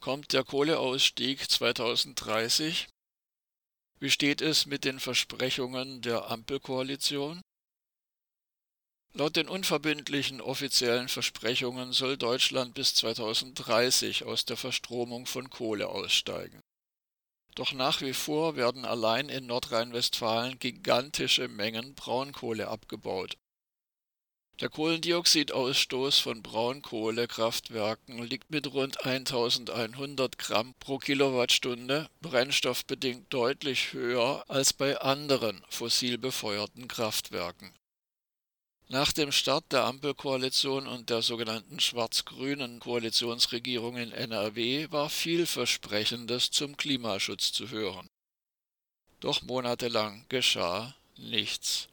Kommt der Kohleausstieg 2030? Wie steht es mit den Versprechungen der Ampelkoalition? Laut den unverbindlichen offiziellen Versprechungen soll Deutschland bis 2030 aus der Verstromung von Kohle aussteigen. Doch nach wie vor werden allein in Nordrhein-Westfalen gigantische Mengen Braunkohle abgebaut. Der Kohlendioxidausstoß von Braunkohlekraftwerken liegt mit rund 1100 Gramm pro Kilowattstunde brennstoffbedingt deutlich höher als bei anderen fossil befeuerten Kraftwerken. Nach dem Start der Ampelkoalition und der sogenannten schwarz-grünen Koalitionsregierung in NRW war vielversprechendes zum Klimaschutz zu hören. Doch monatelang geschah nichts.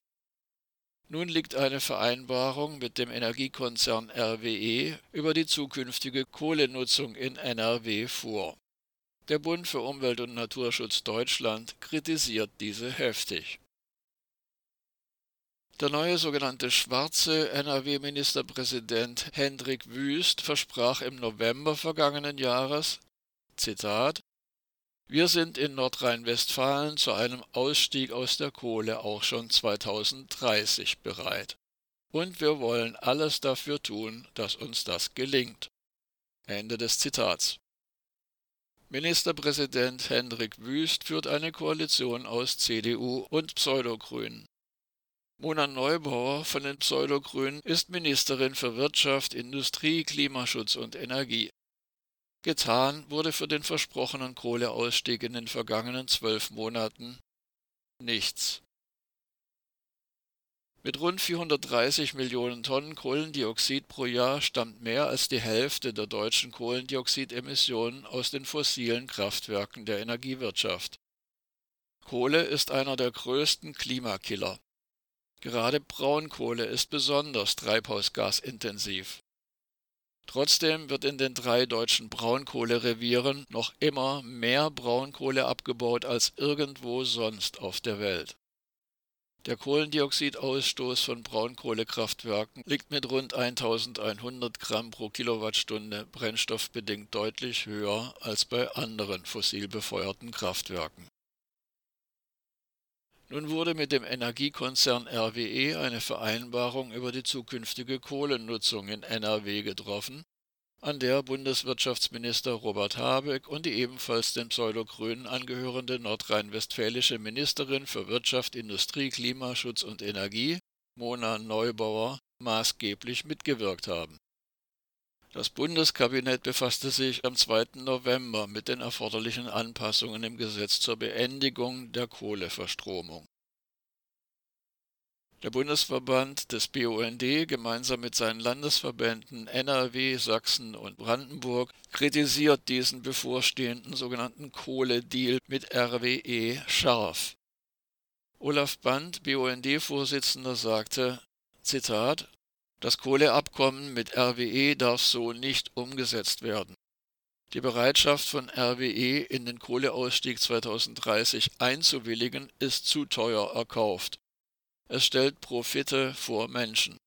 Nun liegt eine Vereinbarung mit dem Energiekonzern RWE über die zukünftige Kohlenutzung in NRW vor. Der Bund für Umwelt und Naturschutz Deutschland kritisiert diese heftig. Der neue sogenannte schwarze NRW-Ministerpräsident Hendrik Wüst versprach im November vergangenen Jahres, Zitat, wir sind in Nordrhein-Westfalen zu einem Ausstieg aus der Kohle auch schon 2030 bereit. Und wir wollen alles dafür tun, dass uns das gelingt. Ende des Zitats. Ministerpräsident Hendrik Wüst führt eine Koalition aus CDU und Pseudogrünen. Mona Neubauer von den Pseudogrünen ist Ministerin für Wirtschaft, Industrie, Klimaschutz und Energie. Getan wurde für den versprochenen Kohleausstieg in den vergangenen zwölf Monaten nichts. Mit rund 430 Millionen Tonnen Kohlendioxid pro Jahr stammt mehr als die Hälfte der deutschen Kohlendioxidemissionen aus den fossilen Kraftwerken der Energiewirtschaft. Kohle ist einer der größten Klimakiller. Gerade Braunkohle ist besonders treibhausgasintensiv. Trotzdem wird in den drei deutschen Braunkohlerevieren noch immer mehr Braunkohle abgebaut als irgendwo sonst auf der Welt. Der Kohlendioxidausstoß von Braunkohlekraftwerken liegt mit rund 1100 Gramm pro Kilowattstunde brennstoffbedingt deutlich höher als bei anderen fossil befeuerten Kraftwerken. Nun wurde mit dem Energiekonzern RWE eine Vereinbarung über die zukünftige Kohlennutzung in NRW getroffen, an der Bundeswirtschaftsminister Robert Habeck und die ebenfalls den Pseudogrünen angehörende nordrhein-westfälische Ministerin für Wirtschaft, Industrie, Klimaschutz und Energie, Mona Neubauer, maßgeblich mitgewirkt haben das Bundeskabinett befasste sich am 2. November mit den erforderlichen Anpassungen im Gesetz zur Beendigung der Kohleverstromung. Der Bundesverband des BUND gemeinsam mit seinen Landesverbänden NRW, Sachsen und Brandenburg kritisiert diesen bevorstehenden sogenannten Kohledeal mit RWE scharf. Olaf Band, BUND-Vorsitzender, sagte, Zitat, das Kohleabkommen mit RWE darf so nicht umgesetzt werden. Die Bereitschaft von RWE in den Kohleausstieg 2030 einzuwilligen ist zu teuer erkauft. Es stellt Profite vor Menschen.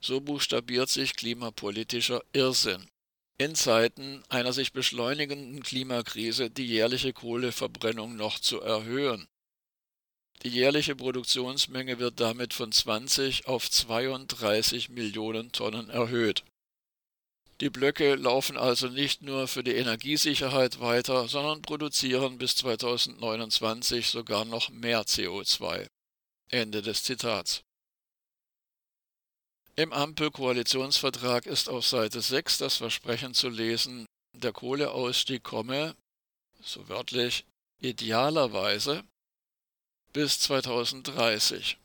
So buchstabiert sich klimapolitischer Irrsinn. In Zeiten einer sich beschleunigenden Klimakrise die jährliche Kohleverbrennung noch zu erhöhen, die jährliche Produktionsmenge wird damit von 20 auf 32 Millionen Tonnen erhöht. Die Blöcke laufen also nicht nur für die Energiesicherheit weiter, sondern produzieren bis 2029 sogar noch mehr CO2. Ende des Zitats. Im Ampel-Koalitionsvertrag ist auf Seite 6 das Versprechen zu lesen, der Kohleausstieg komme, so wörtlich, idealerweise bis 2030.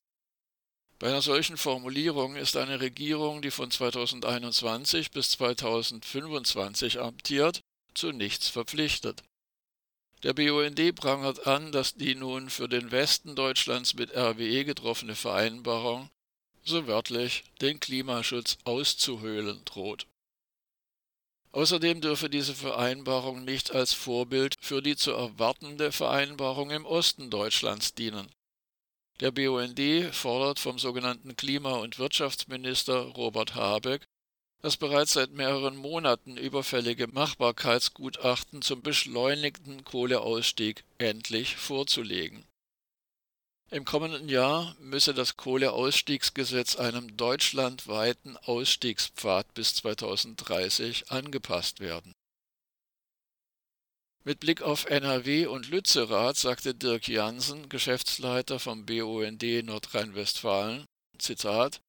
Bei einer solchen Formulierung ist eine Regierung, die von 2021 bis 2025 amtiert, zu nichts verpflichtet. Der BUND prangert an, dass die nun für den Westen Deutschlands mit RWE getroffene Vereinbarung, so wörtlich, den Klimaschutz auszuhöhlen droht. Außerdem dürfe diese Vereinbarung nicht als Vorbild für die zu erwartende Vereinbarung im Osten Deutschlands dienen. Der BUND fordert vom sogenannten Klima- und Wirtschaftsminister Robert Habeck das bereits seit mehreren Monaten überfällige Machbarkeitsgutachten zum beschleunigten Kohleausstieg endlich vorzulegen. Im kommenden Jahr müsse das Kohleausstiegsgesetz einem deutschlandweiten Ausstiegspfad bis 2030 angepasst werden. Mit Blick auf NRW und Lützerath sagte Dirk Jansen, Geschäftsleiter vom BUND Nordrhein-Westfalen, Zitat,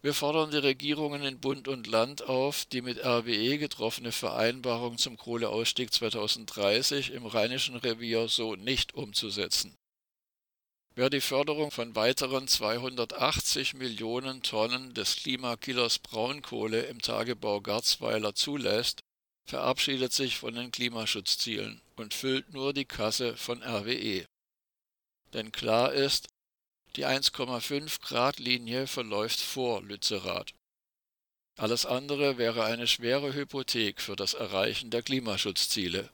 wir fordern die Regierungen in Bund und Land auf, die mit RWE getroffene Vereinbarung zum Kohleausstieg 2030 im Rheinischen Revier so nicht umzusetzen. Wer die Förderung von weiteren 280 Millionen Tonnen des Klimakillers Braunkohle im Tagebau Garzweiler zulässt, verabschiedet sich von den Klimaschutzzielen und füllt nur die Kasse von RWE. Denn klar ist, die 1,5 Grad Linie verläuft vor Lützerath. Alles andere wäre eine schwere Hypothek für das Erreichen der Klimaschutzziele.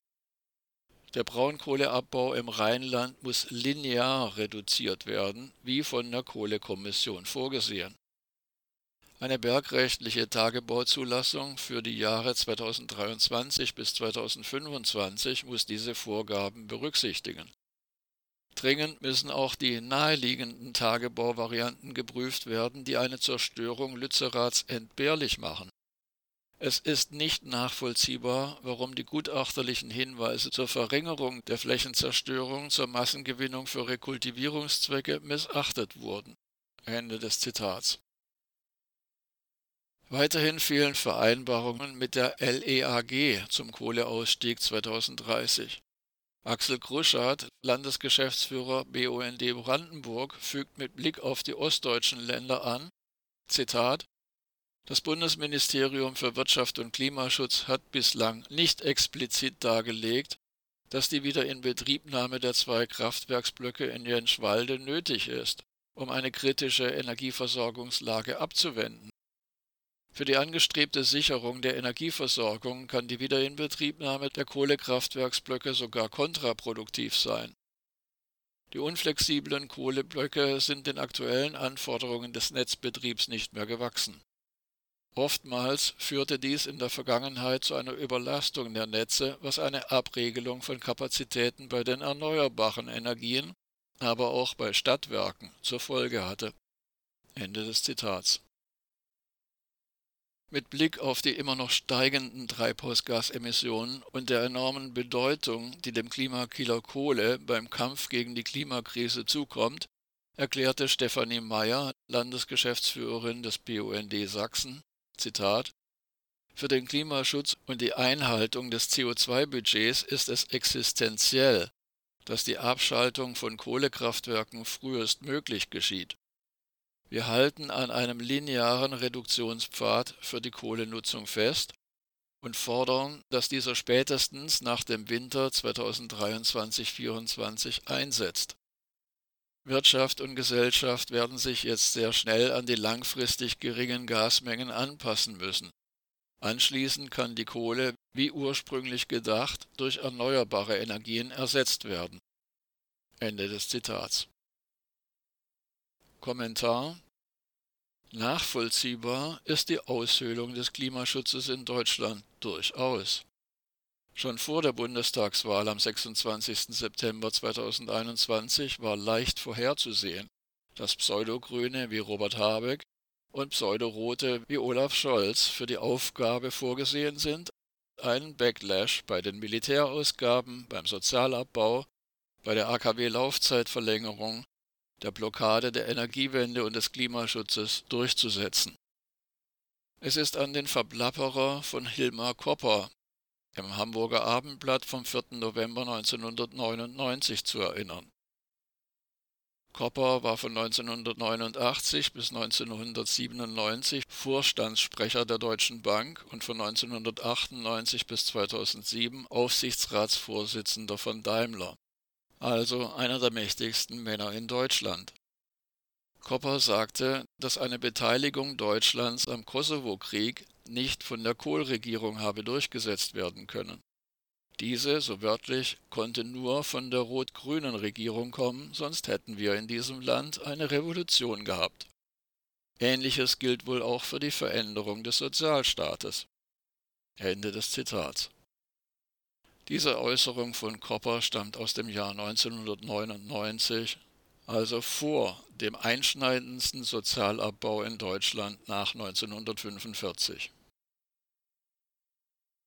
Der Braunkohleabbau im Rheinland muss linear reduziert werden, wie von der Kohlekommission vorgesehen. Eine bergrechtliche Tagebauzulassung für die Jahre 2023 bis 2025 muss diese Vorgaben berücksichtigen. Dringend müssen auch die naheliegenden Tagebauvarianten geprüft werden, die eine Zerstörung Lützeraths entbehrlich machen. Es ist nicht nachvollziehbar, warum die gutachterlichen Hinweise zur Verringerung der Flächenzerstörung zur Massengewinnung für Rekultivierungszwecke missachtet wurden. Ende des Zitats. Weiterhin fehlen Vereinbarungen mit der LEAG zum Kohleausstieg 2030. Axel Kruschardt, Landesgeschäftsführer BUND Brandenburg, fügt mit Blick auf die ostdeutschen Länder an, Zitat, das Bundesministerium für Wirtschaft und Klimaschutz hat bislang nicht explizit dargelegt, dass die Wiederinbetriebnahme der zwei Kraftwerksblöcke in Jenschwalde nötig ist, um eine kritische Energieversorgungslage abzuwenden. Für die angestrebte Sicherung der Energieversorgung kann die Wiederinbetriebnahme der Kohlekraftwerksblöcke sogar kontraproduktiv sein. Die unflexiblen Kohleblöcke sind den aktuellen Anforderungen des Netzbetriebs nicht mehr gewachsen. Oftmals führte dies in der Vergangenheit zu einer Überlastung der Netze, was eine Abregelung von Kapazitäten bei den erneuerbaren Energien, aber auch bei Stadtwerken zur Folge hatte. Ende des Zitats. Mit Blick auf die immer noch steigenden Treibhausgasemissionen und der enormen Bedeutung, die dem Klimakiller Kohle beim Kampf gegen die Klimakrise zukommt, erklärte Stefanie Meyer, Landesgeschäftsführerin des BUND Sachsen, Zitat Für den Klimaschutz und die Einhaltung des CO2-Budgets ist es existenziell, dass die Abschaltung von Kohlekraftwerken frühestmöglich geschieht. Wir halten an einem linearen Reduktionspfad für die Kohlenutzung fest und fordern, dass dieser spätestens nach dem Winter 2023-24 einsetzt Wirtschaft und Gesellschaft werden sich jetzt sehr schnell an die langfristig geringen Gasmengen anpassen müssen. Anschließend kann die Kohle, wie ursprünglich gedacht, durch erneuerbare Energien ersetzt werden. Ende des Zitats. Kommentar Nachvollziehbar ist die Aushöhlung des Klimaschutzes in Deutschland durchaus. Schon vor der Bundestagswahl am 26. September 2021 war leicht vorherzusehen, dass Pseudogrüne wie Robert Habeck und Pseudorote wie Olaf Scholz für die Aufgabe vorgesehen sind, einen Backlash bei den Militärausgaben, beim Sozialabbau, bei der AKW-Laufzeitverlängerung, der Blockade der Energiewende und des Klimaschutzes durchzusetzen. Es ist an den Verplapperer von Hilmar Kopper im Hamburger Abendblatt vom 4. November 1999 zu erinnern. Kopper war von 1989 bis 1997 Vorstandssprecher der Deutschen Bank und von 1998 bis 2007 Aufsichtsratsvorsitzender von Daimler, also einer der mächtigsten Männer in Deutschland. Kopper sagte, dass eine Beteiligung Deutschlands am Kosovo-Krieg nicht von der Kohl-Regierung habe durchgesetzt werden können. Diese, so wörtlich, konnte nur von der rot-grünen Regierung kommen, sonst hätten wir in diesem Land eine Revolution gehabt. Ähnliches gilt wohl auch für die Veränderung des Sozialstaates. Ende des Zitats. Diese Äußerung von Kopper stammt aus dem Jahr 1999, also vor dem einschneidendsten Sozialabbau in Deutschland nach 1945